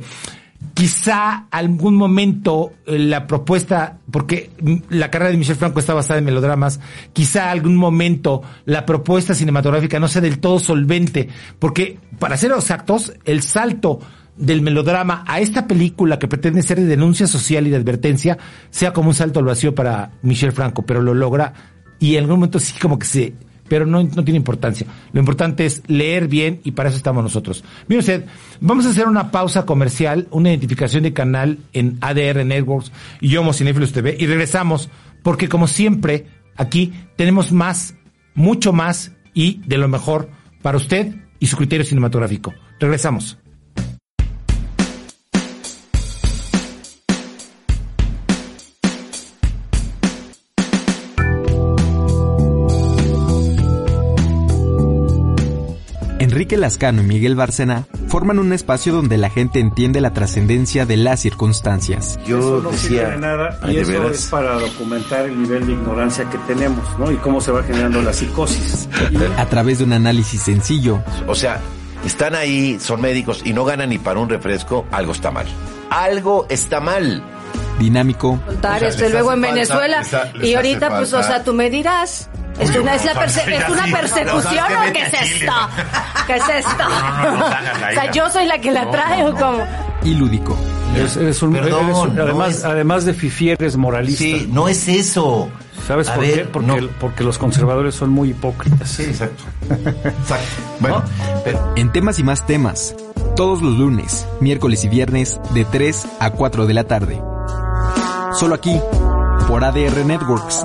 quizá algún momento eh, la propuesta, porque la carrera de Michel Franco está basada en melodramas, quizá algún momento la propuesta cinematográfica no sea del todo solvente, porque para ser exactos, el salto del melodrama a esta película que pretende ser de denuncia social y de advertencia, sea como un salto al vacío para Michel Franco, pero lo logra y en algún momento sí como que se pero no, no tiene importancia. Lo importante es leer bien y para eso estamos nosotros. Mire usted, vamos a hacer una pausa comercial, una identificación de canal en ADR Networks y yo, Cinefilos TV, y regresamos porque como siempre, aquí tenemos más, mucho más y de lo mejor para usted y su criterio cinematográfico. Regresamos. Enrique Lascano y Miguel Bárcena forman un espacio donde la gente entiende la trascendencia de las circunstancias. Yo eso no decía, sirve de nada y ¿de eso veras? es para documentar el nivel de ignorancia que tenemos, ¿no? Y cómo se va generando la psicosis. A través de un análisis sencillo, O sea, están ahí, son médicos y no ganan ni para un refresco, algo está mal. Algo está mal. dinámico, O sea, esto les luego en falta- Venezuela les ha- les y ahorita pues o sea tú me dirás ¿Es Uy, una, es la perse- es una sí. persecución o qué es esto? ¿Qué es esto? no, no, no, hagas la o sea, yo soy la que la No, trae o cómo. y lúdico. eres, eres un, Perdón, eres un- no además, es- además de fifi, eres moralista. Sí, no es eso. ¿Sabes A por ver, qué? Porque, no. porque los conservadores son muy hipócritas. Sí, exacto. Exacto. Bueno, pero En temas y más temas, todos los lunes, miércoles y viernes de 3 a 4 de la tarde. Solo aquí, por ADR Networks,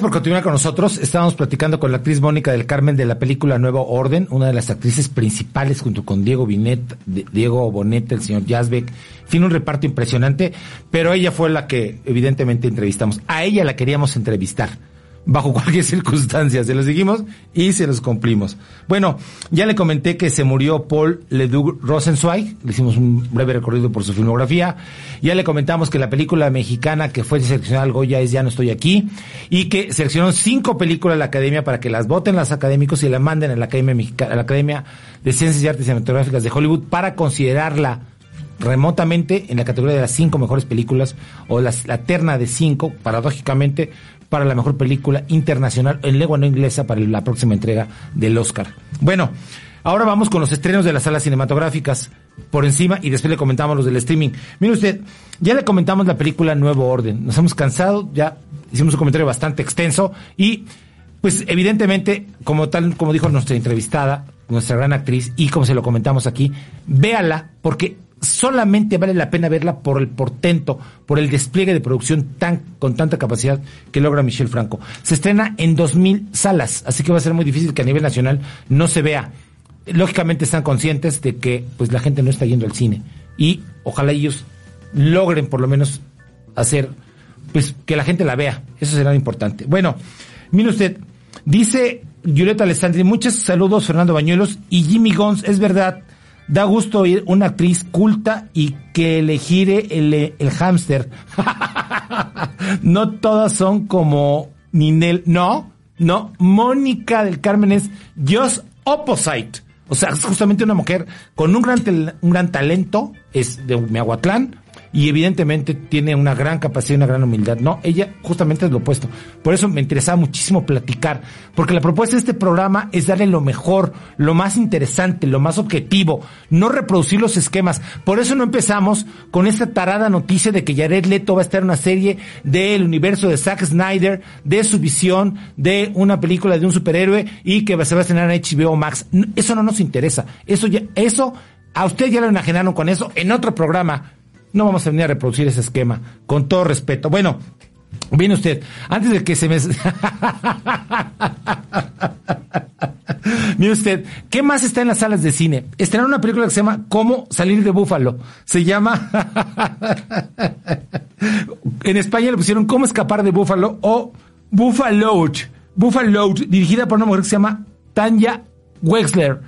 Gracias por continuar con nosotros. Estábamos platicando con la actriz Mónica del Carmen de la película Nuevo Orden, una de las actrices principales junto con Diego Binet, Diego Bonet, el señor Yazbek. En fin, un reparto impresionante, pero ella fue la que evidentemente entrevistamos. A ella la queríamos entrevistar. Bajo cualquier circunstancia, se los dijimos y se los cumplimos. Bueno, ya le comenté que se murió Paul Leduc Rosenzweig, le hicimos un breve recorrido por su filmografía. Ya le comentamos que la película mexicana que fue seleccionada al Goya es Ya no estoy aquí y que seleccionó cinco películas a la Academia para que las voten los académicos y la manden a la Academia Mexicana, a la Academia de Ciencias y Artes Cinematográficas de Hollywood para considerarla remotamente en la categoría de las cinco mejores películas o la terna de cinco, paradójicamente, para la mejor película internacional en lengua no inglesa para la próxima entrega del Oscar. Bueno, ahora vamos con los estrenos de las salas cinematográficas por encima y después le comentamos los del streaming. Mire usted, ya le comentamos la película Nuevo Orden. Nos hemos cansado, ya hicimos un comentario bastante extenso y pues evidentemente, como tal, como dijo nuestra entrevistada, nuestra gran actriz, y como se lo comentamos aquí, véala, porque solamente vale la pena verla por el portento, por el despliegue de producción tan, con tanta capacidad que logra Michelle Franco. Se estrena en 2000 salas, así que va a ser muy difícil que a nivel nacional no se vea. Lógicamente están conscientes de que pues la gente no está yendo al cine y ojalá ellos logren por lo menos hacer pues que la gente la vea. Eso será importante. Bueno, mire usted, dice Julieta Alessandri, muchos saludos Fernando Bañuelos y Jimmy Gons, es verdad, da gusto oír una actriz culta y que le gire el, el hámster. no todas son como Ninel, no, no, Mónica del Carmen es just opposite. O sea, es justamente una mujer con un gran, un gran talento, es de Miahuatlán, y evidentemente tiene una gran capacidad y una gran humildad. No, ella justamente es lo opuesto. Por eso me interesaba muchísimo platicar, porque la propuesta de este programa es darle lo mejor, lo más interesante, lo más objetivo, no reproducir los esquemas. Por eso no empezamos con esta tarada noticia de que Jared Leto va a estar en una serie del universo de Zack Snyder, de su visión, de una película de un superhéroe y que se va a estrenar en HBO Max. Eso no nos interesa. Eso ya, eso, a usted ya lo enajenaron con eso en otro programa. No vamos a venir a reproducir ese esquema, con todo respeto. Bueno, viene usted, antes de que se me... Mire usted, ¿qué más está en las salas de cine? Estrenaron una película que se llama ¿Cómo salir de Búfalo? Se llama... en España le pusieron ¿Cómo escapar de Búfalo? o Buffalo. Buffalo, dirigida por una mujer que se llama Tanya Wexler.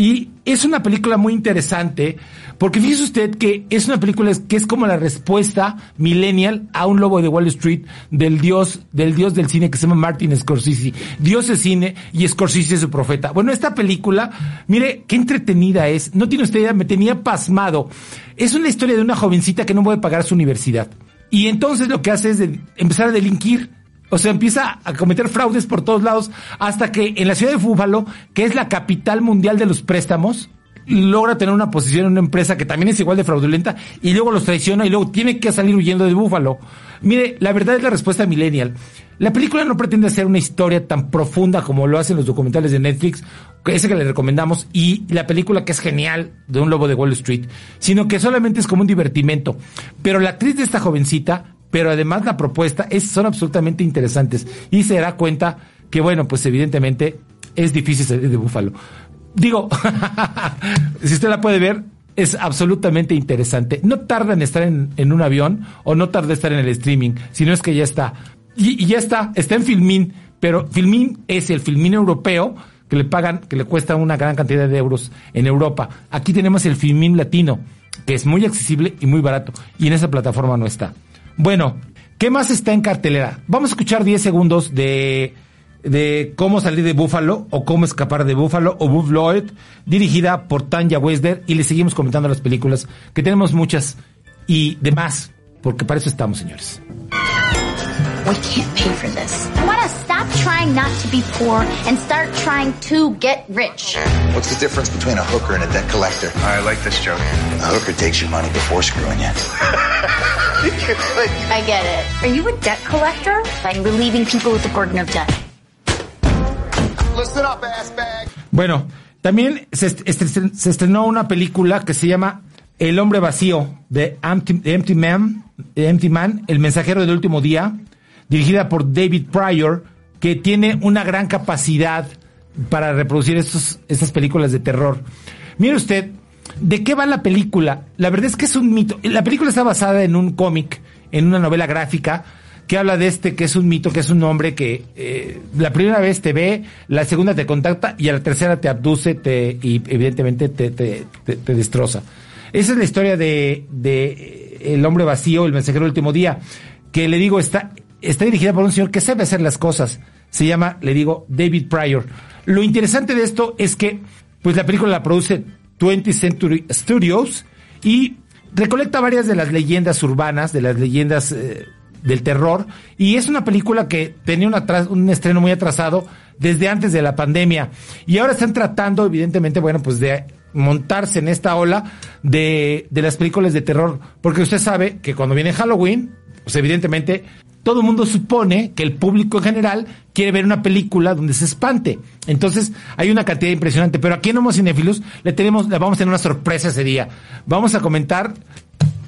Y es una película muy interesante, porque fíjese usted que es una película que es como la respuesta millennial a un lobo de Wall Street del dios, del dios del cine que se llama Martin Scorsese. Dios es cine y Scorsese es su profeta. Bueno, esta película, mire, qué entretenida es. No tiene usted idea, me tenía pasmado. Es una historia de una jovencita que no puede pagar su universidad. Y entonces lo que hace es empezar a delinquir. O sea, empieza a cometer fraudes por todos lados hasta que en la ciudad de Búfalo, que es la capital mundial de los préstamos, logra tener una posición en una empresa que también es igual de fraudulenta y luego los traiciona y luego tiene que salir huyendo de Búfalo. Mire, la verdad es la respuesta millennial. La película no pretende hacer una historia tan profunda como lo hacen los documentales de Netflix, ese que le recomendamos, y la película que es genial de un lobo de Wall Street, sino que solamente es como un divertimento. Pero la actriz de esta jovencita, pero además la propuesta, es, son absolutamente interesantes. Y se dará cuenta que, bueno, pues evidentemente es difícil salir de Búfalo. Digo, si usted la puede ver, es absolutamente interesante. No tarda en estar en, un avión o no tarda en estar en el streaming, sino es que ya está. Y ya está, está en Filmin, pero Filmin es el Filmin europeo que le pagan, que le cuesta una gran cantidad de euros en Europa. Aquí tenemos el Filmin latino, que es muy accesible y muy barato, y en esa plataforma no está. Bueno, ¿qué más está en cartelera? Vamos a escuchar 10 segundos de de cómo salir de Búfalo o cómo escapar de Búfalo o Buff Lloyd, dirigida por Tanya Wesder y le seguimos comentando las películas que tenemos muchas y demás, porque para eso estamos, señores. We can't pay for this. Trying not to be poor and start trying to get rich. What's the difference between a hooker and a debt collector? I like this joke. A hooker takes your money before screwing you. I get it. Are you a debt collector? Like relieving people with the burden of debt. Listen up, ass bag. Bueno, también se, est- est- se estrenó una película que se llama El hombre vacío de Empty, de Empty Man, Empty Man, El mensajero del último día, dirigida por David Pryor, que tiene una gran capacidad para reproducir estos, estas películas de terror. Mire usted, ¿de qué va la película? La verdad es que es un mito. La película está basada en un cómic, en una novela gráfica, que habla de este, que es un mito, que es un hombre que eh, la primera vez te ve, la segunda te contacta y a la tercera te abduce te, y evidentemente te, te, te- destroza. Esa es la historia de, de eh, El hombre vacío, el mensajero del último día, que le digo, está, está dirigida por un señor que sabe hacer las cosas. Se llama, le digo, David Pryor. Lo interesante de esto es que, pues la película la produce 20th Century Studios y recolecta varias de las leyendas urbanas, de las leyendas eh, del terror, y es una película que tenía un, atras- un estreno muy atrasado desde antes de la pandemia. Y ahora están tratando, evidentemente, bueno, pues de montarse en esta ola de, de las películas de terror, porque usted sabe que cuando viene Halloween, pues evidentemente todo el mundo supone que el público en general quiere ver una película donde se espante. Entonces, hay una cantidad impresionante. Pero aquí en Homo Cinéfilos le tenemos, le vamos a tener una sorpresa ese día. Vamos a comentar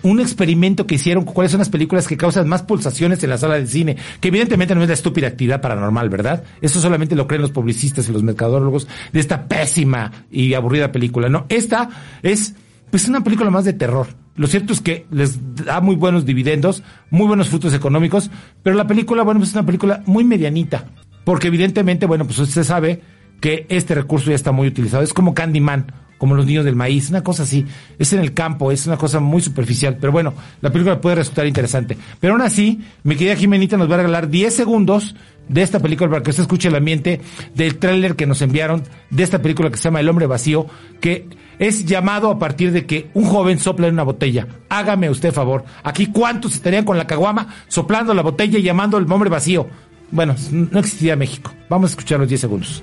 un experimento que hicieron, cuáles son las películas que causan más pulsaciones en la sala de cine, que evidentemente no es la estúpida actividad paranormal, ¿verdad? Eso solamente lo creen los publicistas y los mercadólogos de esta pésima y aburrida película, ¿no? Esta es, pues, una película más de terror. Lo cierto es que les da muy buenos dividendos, muy buenos frutos económicos, pero la película, bueno, pues es una película muy medianita, porque evidentemente, bueno, pues usted sabe que este recurso ya está muy utilizado. Es como Candyman, como los niños del maíz, una cosa así. Es en el campo, es una cosa muy superficial. Pero bueno, la película puede resultar interesante. Pero aún así, mi querida Jimenita nos va a regalar 10 segundos de esta película para que usted escuche el ambiente del tráiler que nos enviaron de esta película que se llama El hombre vacío, que es llamado a partir de que un joven sopla en una botella. Hágame usted favor. Aquí cuántos estarían con la caguama soplando la botella y llamando al hombre vacío. Bueno, no existía México. Vamos a escuchar los 10 segundos.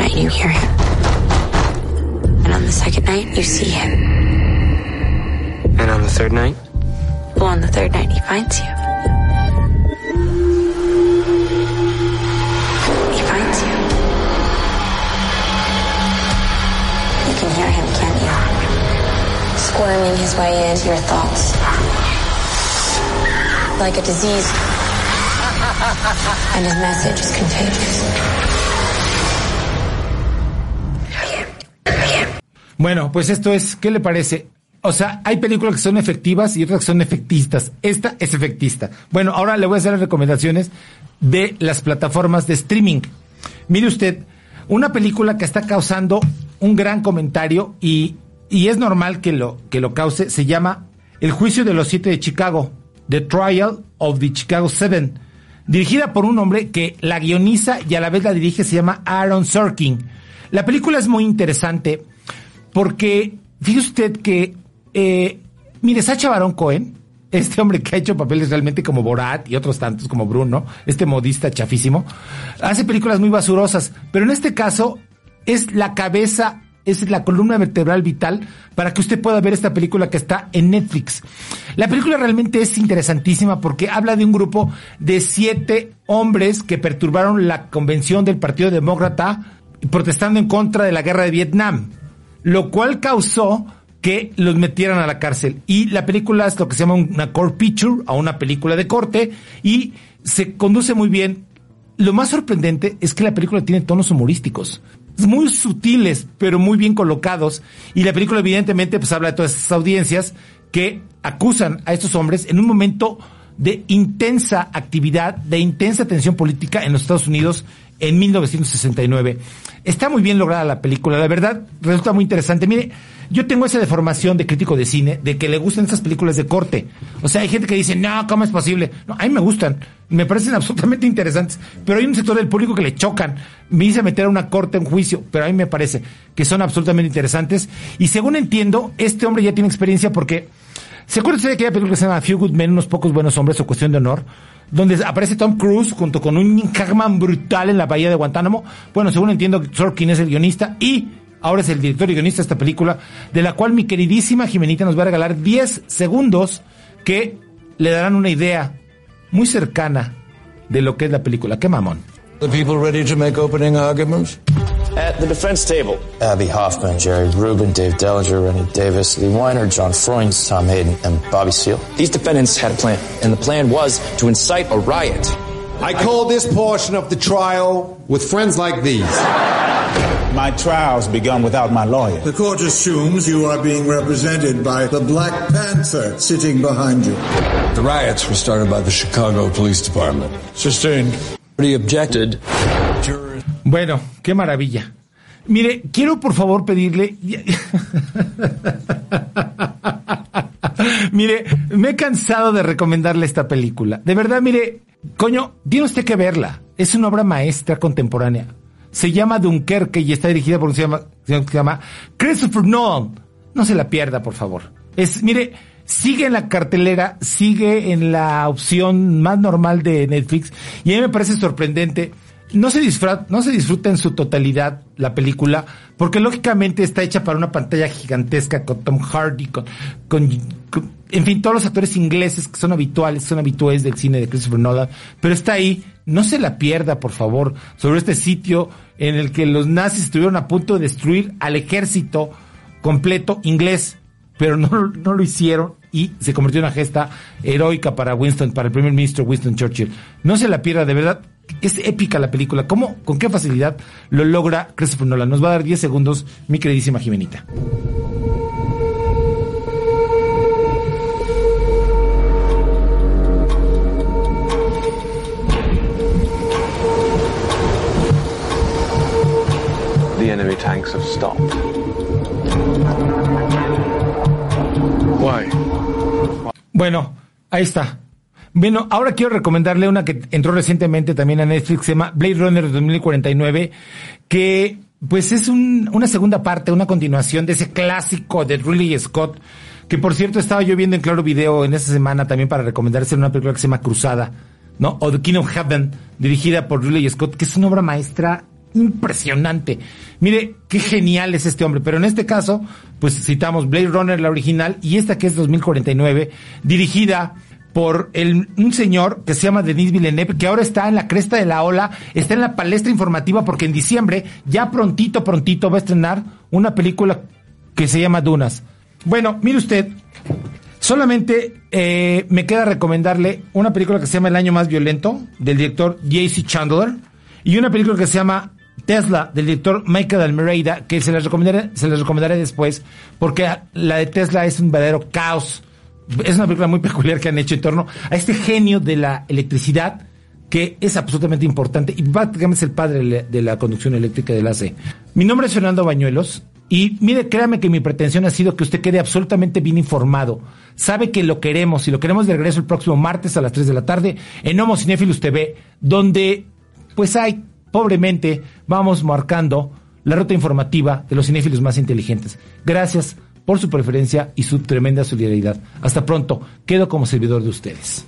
night you hear him. And on the second night you see him. And on the third night? Well, on the third night he finds you. Bueno, pues esto es, ¿qué le parece? O sea, hay películas que son efectivas y otras que son efectistas. Esta es efectista. Bueno, ahora le voy a hacer las recomendaciones de las plataformas de streaming. Mire usted, una película que está causando un gran comentario y, y es normal que lo, que lo cause, se llama El juicio de los siete de Chicago, The Trial of the Chicago Seven, dirigida por un hombre que la guioniza y a la vez la dirige, se llama Aaron Sorkin. La película es muy interesante porque fíjese usted que, eh, mire, Sacha Baron Cohen, este hombre que ha hecho papeles realmente como Borat y otros tantos como Bruno, este modista chafísimo, hace películas muy basurosas, pero en este caso es la cabeza es la columna vertebral vital para que usted pueda ver esta película que está en Netflix. La película realmente es interesantísima porque habla de un grupo de siete hombres que perturbaron la convención del Partido Demócrata protestando en contra de la guerra de Vietnam, lo cual causó que los metieran a la cárcel. Y la película es lo que se llama una core picture, o una película de corte, y se conduce muy bien. Lo más sorprendente es que la película tiene tonos humorísticos, muy sutiles, pero muy bien colocados. Y la película evidentemente pues habla de todas esas audiencias que acusan a estos hombres en un momento de intensa actividad, de intensa tensión política en los Estados Unidos en 1969. Está muy bien lograda la película, la verdad resulta muy interesante. Mire, yo tengo esa deformación de crítico de cine, de que le gustan esas películas de corte. O sea, hay gente que dice, no, ¿cómo es posible? No, a mí me gustan, me parecen absolutamente interesantes, pero hay un sector del público que le chocan. Me dice meter a una corte en juicio, pero a mí me parece que son absolutamente interesantes. Y según entiendo, este hombre ya tiene experiencia porque, ¿se acuerda usted de aquella película que se llama Few Good Men, unos pocos buenos hombres o cuestión de honor? donde aparece Tom Cruise junto con un Hackman brutal en la bahía de Guantánamo. Bueno, según entiendo, Sorkin es el guionista y ahora es el director y guionista de esta película, de la cual mi queridísima Jimenita nos va a regalar 10 segundos que le darán una idea muy cercana de lo que es la película. ¡Qué mamón! The people ready to make opening arguments? At the defense table. Abby Hoffman, Jerry Rubin, Dave Dellinger, Rennie Davis, Lee Weiner, John Freund, Tom Hayden, and Bobby Seale. These defendants had a plan, and the plan was to incite a riot. I call this portion of the trial with friends like these. My trial's begun without my lawyer. The court assumes you are being represented by the Black Panther sitting behind you. The riots were started by the Chicago Police Department. Sustained. He objected. Bueno, qué maravilla. Mire, quiero por favor pedirle. mire, me he cansado de recomendarle esta película. De verdad, mire, coño, tiene usted que verla. Es una obra maestra contemporánea. Se llama Dunkerque y está dirigida por un señor que se llama Christopher Nolan. No se la pierda, por favor. Es, mire, sigue en la cartelera, sigue en la opción más normal de Netflix y a mí me parece sorprendente. No se, disfruta, no se disfruta en su totalidad la película, porque lógicamente está hecha para una pantalla gigantesca con Tom Hardy, con, con, con, en fin, todos los actores ingleses que son habituales, son habituales del cine de Christopher Nolan, pero está ahí, no se la pierda, por favor, sobre este sitio en el que los nazis estuvieron a punto de destruir al ejército completo inglés, pero no, no lo hicieron y se convirtió en una gesta heroica para Winston, para el primer ministro Winston Churchill. No se la pierda, de verdad, es épica la película. ¿Cómo, con qué facilidad lo logra Christopher Nolan? Nos va a dar 10 segundos, mi queridísima Jimenita. The enemy tanks have stopped. Why? Bueno, ahí está. Bueno, ahora quiero recomendarle una que entró recientemente también a Netflix, se llama Blade Runner 2049, que pues es un, una segunda parte, una continuación de ese clásico de Ridley Scott, que por cierto estaba yo viendo en Claro Video en esta semana también para recomendarse una película que se llama Cruzada, ¿no? O The King of Heaven, dirigida por Ridley Scott, que es una obra maestra impresionante. Mire, qué genial es este hombre, pero en este caso, pues citamos Blade Runner, la original, y esta que es 2049, dirigida por un señor que se llama Denis Villeneuve, que ahora está en la cresta de la ola, está en la palestra informativa porque en diciembre, ya prontito, prontito va a estrenar una película que se llama Dunas. Bueno, mire usted, solamente eh, me queda recomendarle una película que se llama El año más violento, del director J.C. Chandler, y una película que se llama Tesla, del director Michael Almeida, que se les recomendaré, se les recomendaré después, porque la de Tesla es un verdadero caos es una película muy peculiar que han hecho en torno a este genio de la electricidad que es absolutamente importante y prácticamente es el padre de la conducción eléctrica del AC. Mi nombre es Fernando Bañuelos y mire, créame que mi pretensión ha sido que usted quede absolutamente bien informado. Sabe que lo queremos y lo queremos de regreso el próximo martes a las 3 de la tarde en Homo Cinéfilos TV, donde pues hay, pobremente, vamos marcando la ruta informativa de los cinéfilos más inteligentes. Gracias por su preferencia y su tremenda solidaridad. Hasta pronto, quedo como servidor de ustedes.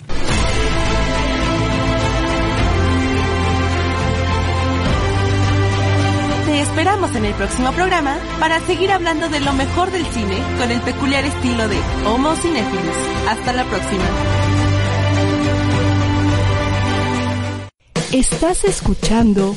Te esperamos en el próximo programa para seguir hablando de lo mejor del cine con el peculiar estilo de Homo Cinéfilos. Hasta la próxima. Estás escuchando